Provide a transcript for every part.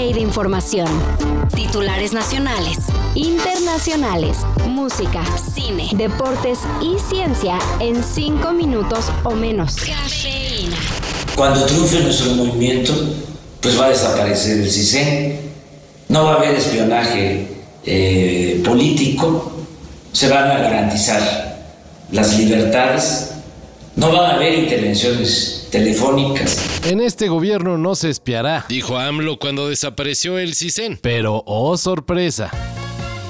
de información. Titulares nacionales, internacionales, música, cine, deportes y ciencia en cinco minutos o menos. Cafeína. Cuando triunfe nuestro movimiento, pues va a desaparecer el CISEN, no va a haber espionaje eh, político, se van a garantizar las libertades, no van a haber intervenciones telefónicas. En este gobierno no se espiará, dijo AMLO cuando desapareció el CISEN. Pero, oh sorpresa.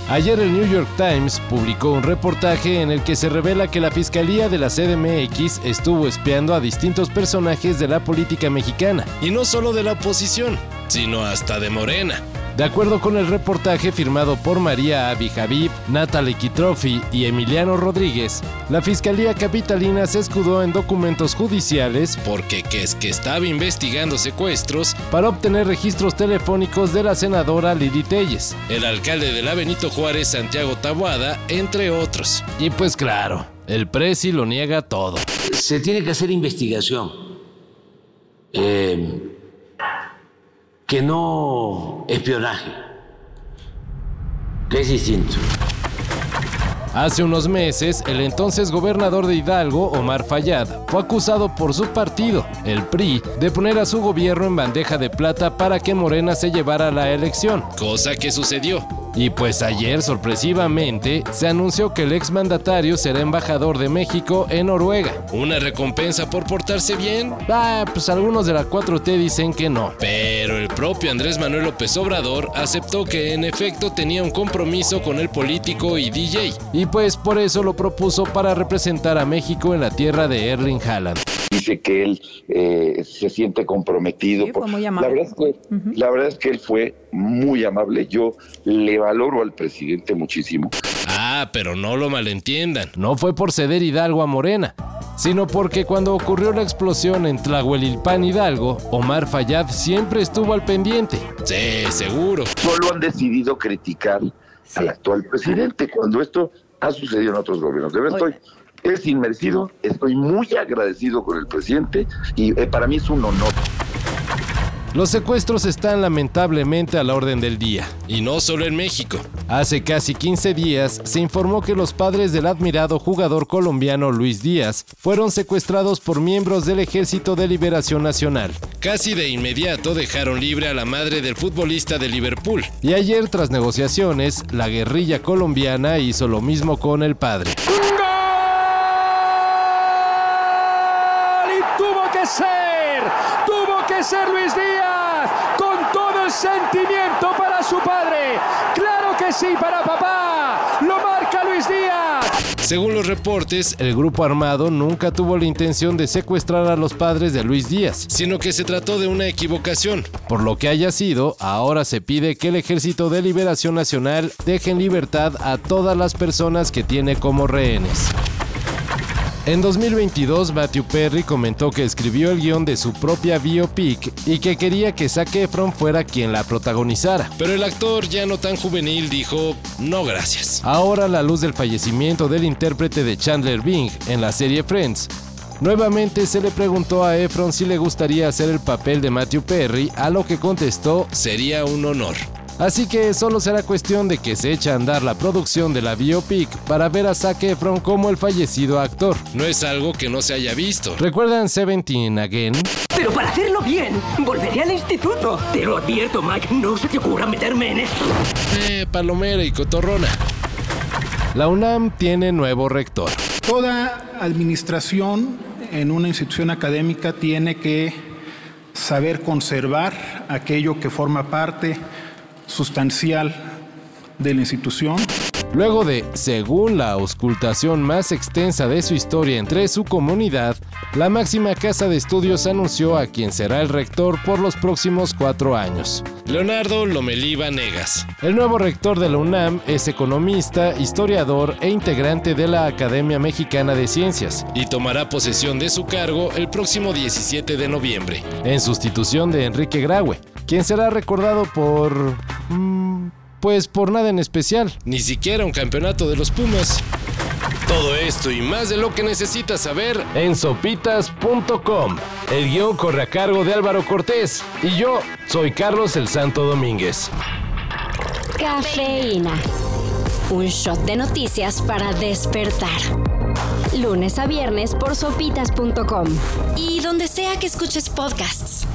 Ayer el New York Times publicó un reportaje en el que se revela que la Fiscalía de la CDMX estuvo espiando a distintos personajes de la política mexicana, y no solo de la oposición, sino hasta de Morena. De acuerdo con el reportaje firmado por María Avi Javib, Natalie Kitrofi y Emiliano Rodríguez, la Fiscalía Capitalina se escudó en documentos judiciales porque que es que estaba investigando secuestros para obtener registros telefónicos de la senadora Lili Telles, el alcalde de la Benito Juárez Santiago Tabuada, entre otros. Y pues claro, el presi lo niega todo. Se tiene que hacer investigación. Eh, que no espionaje, es distinto. Hace unos meses, el entonces gobernador de Hidalgo, Omar Fayad, fue acusado por su partido, el PRI, de poner a su gobierno en bandeja de plata para que Morena se llevara la elección, cosa que sucedió. Y pues ayer, sorpresivamente, se anunció que el exmandatario será embajador de México en Noruega. ¿Una recompensa por portarse bien? Ah, pues algunos de la 4T dicen que no. Pero el propio Andrés Manuel López Obrador aceptó que en efecto tenía un compromiso con el político y DJ. Y pues por eso lo propuso para representar a México en la tierra de Erling Haaland dice que él eh, se siente comprometido. La, verdad es que, la verdad es que él fue muy amable. Yo le valoro al presidente muchísimo. Ah, pero no lo malentiendan. No fue por ceder Hidalgo a Morena, sino porque cuando ocurrió la explosión en Tlahuelilpan Hidalgo, Omar Fayad siempre estuvo al pendiente. Sí, seguro. Solo han decidido criticar al actual presidente cuando esto ha sucedido en otros gobiernos. De verdad estoy es inmerecido, estoy muy agradecido con el presidente y eh, para mí es un honor. Los secuestros están lamentablemente a la orden del día, y no solo en México. Hace casi 15 días se informó que los padres del admirado jugador colombiano Luis Díaz fueron secuestrados por miembros del Ejército de Liberación Nacional. Casi de inmediato dejaron libre a la madre del futbolista de Liverpool, y ayer tras negociaciones, la guerrilla colombiana hizo lo mismo con el padre. Ser Luis Díaz, con todo el sentimiento para su padre. Claro que sí, para papá. Lo marca Luis Díaz. Según los reportes, el grupo armado nunca tuvo la intención de secuestrar a los padres de Luis Díaz, sino que se trató de una equivocación. Por lo que haya sido, ahora se pide que el Ejército de Liberación Nacional deje en libertad a todas las personas que tiene como rehenes. En 2022, Matthew Perry comentó que escribió el guion de su propia biopic y que quería que Zac Efron fuera quien la protagonizara. Pero el actor, ya no tan juvenil, dijo, no gracias. Ahora, a la luz del fallecimiento del intérprete de Chandler Bing en la serie Friends, Nuevamente se le preguntó a Efron si le gustaría hacer el papel de Matthew Perry, a lo que contestó sería un honor. Así que solo será cuestión de que se eche a andar la producción de la biopic para ver a Zac Efron como el fallecido actor. No es algo que no se haya visto. ¿Recuerdan Seventeen Again? Pero para hacerlo bien, volveré al instituto. Te lo advierto, Mike, no se te ocurra meterme en esto. Eh, palomera y cotorrona. La UNAM tiene nuevo rector. Toda administración en una institución académica tiene que saber conservar aquello que forma parte sustancial de la institución. Luego de, según la auscultación más extensa de su historia entre su comunidad, la máxima casa de estudios anunció a quien será el rector por los próximos cuatro años. Leonardo Lomelí Negas. El nuevo rector de la UNAM es economista, historiador e integrante de la Academia Mexicana de Ciencias y tomará posesión de su cargo el próximo 17 de noviembre, en sustitución de Enrique Graue, quien será recordado por... Mm, pues por nada en especial, ni siquiera un campeonato de los Pumas. Todo esto y más de lo que necesitas saber en sopitas.com. El guion corre a cargo de Álvaro Cortés y yo soy Carlos el Santo Domínguez. Cafeína. Un shot de noticias para despertar. Lunes a viernes por sopitas.com. Y donde sea que escuches podcasts.